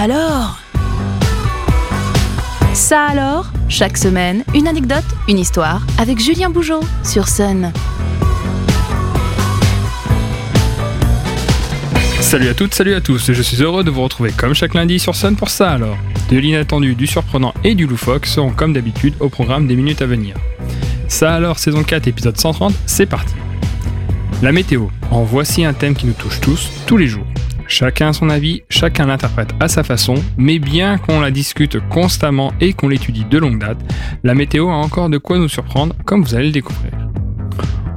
alors Ça alors Chaque semaine, une anecdote, une histoire avec Julien Bougeot sur Sun. Salut à toutes, salut à tous, je suis heureux de vous retrouver comme chaque lundi sur Sun pour ça alors. De l'inattendu, du surprenant et du loufoque seront comme d'habitude au programme des minutes à venir. Ça alors, saison 4, épisode 130, c'est parti. La météo, en voici un thème qui nous touche tous, tous les jours. Chacun a son avis, chacun l'interprète à sa façon, mais bien qu'on la discute constamment et qu'on l'étudie de longue date, la météo a encore de quoi nous surprendre, comme vous allez le découvrir.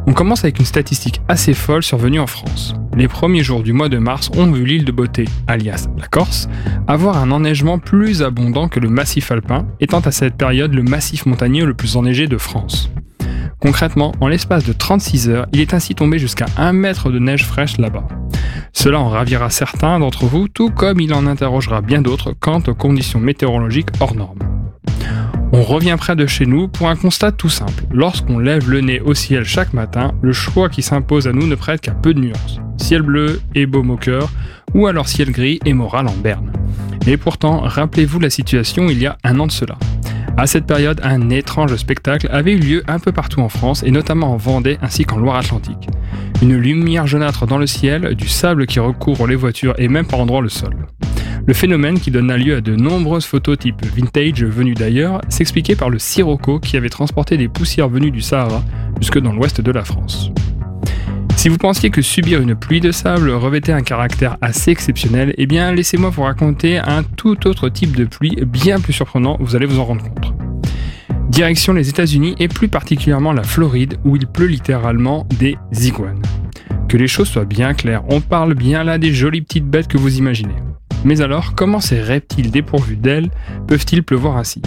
On commence avec une statistique assez folle survenue en France. Les premiers jours du mois de mars ont vu l'île de Beauté, alias la Corse, avoir un enneigement plus abondant que le massif alpin, étant à cette période le massif montagneux le plus enneigé de France. Concrètement, en l'espace de 36 heures, il est ainsi tombé jusqu'à 1 mètre de neige fraîche là-bas. Cela en ravira certains d'entre vous, tout comme il en interrogera bien d'autres quant aux conditions météorologiques hors normes. On revient près de chez nous pour un constat tout simple. Lorsqu'on lève le nez au ciel chaque matin, le choix qui s'impose à nous ne prête qu'à peu de nuances. Ciel bleu et beau moqueur, ou alors ciel gris et moral en berne. Et pourtant, rappelez-vous la situation il y a un an de cela. À cette période, un étrange spectacle avait eu lieu un peu partout en France et notamment en Vendée ainsi qu'en Loire-Atlantique. Une lumière jaunâtre dans le ciel, du sable qui recouvre les voitures et même par endroits le sol. Le phénomène, qui donna lieu à de nombreuses photos type vintage venues d'ailleurs, s'expliquait par le sirocco qui avait transporté des poussières venues du Sahara jusque dans l'ouest de la France. Si vous pensiez que subir une pluie de sable revêtait un caractère assez exceptionnel, eh bien laissez-moi vous raconter un tout autre type de pluie bien plus surprenant, vous allez vous en rendre compte. Direction les États-Unis et plus particulièrement la Floride où il pleut littéralement des iguanes. Que les choses soient bien claires, on parle bien là des jolies petites bêtes que vous imaginez. Mais alors, comment ces reptiles dépourvus d'ailes peuvent-ils pleuvoir ainsi?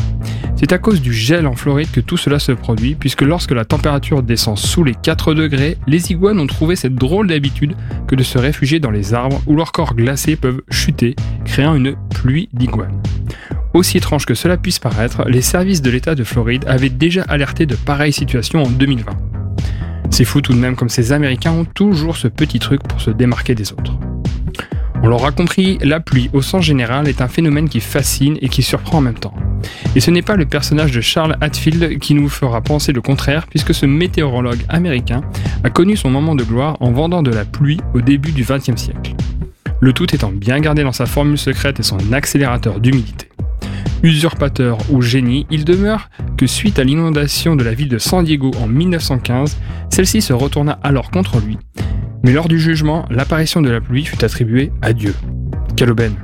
C'est à cause du gel en Floride que tout cela se produit, puisque lorsque la température descend sous les 4 degrés, les iguanes ont trouvé cette drôle d'habitude que de se réfugier dans les arbres où leurs corps glacés peuvent chuter, créant une pluie d'iguanes. Aussi étrange que cela puisse paraître, les services de l'État de Floride avaient déjà alerté de pareilles situations en 2020. C'est fou tout de même comme ces Américains ont toujours ce petit truc pour se démarquer des autres. On l'aura compris, la pluie au sens général est un phénomène qui fascine et qui surprend en même temps. Et ce n'est pas le personnage de Charles Hatfield qui nous fera penser le contraire, puisque ce météorologue américain a connu son moment de gloire en vendant de la pluie au début du XXe siècle. Le tout étant bien gardé dans sa formule secrète et son accélérateur d'humidité. Usurpateur ou génie, il demeure que suite à l'inondation de la ville de San Diego en 1915, celle-ci se retourna alors contre lui mais lors du jugement, l'apparition de la pluie fut attribuée à Dieu. Quelle aubaine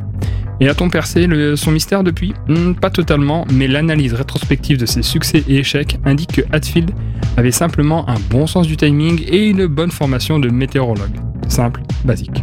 Et a-t-on percé son mystère depuis? Hmm, Pas totalement, mais l'analyse rétrospective de ses succès et échecs indique que Hatfield avait simplement un bon sens du timing et une bonne formation de météorologue. Simple, basique.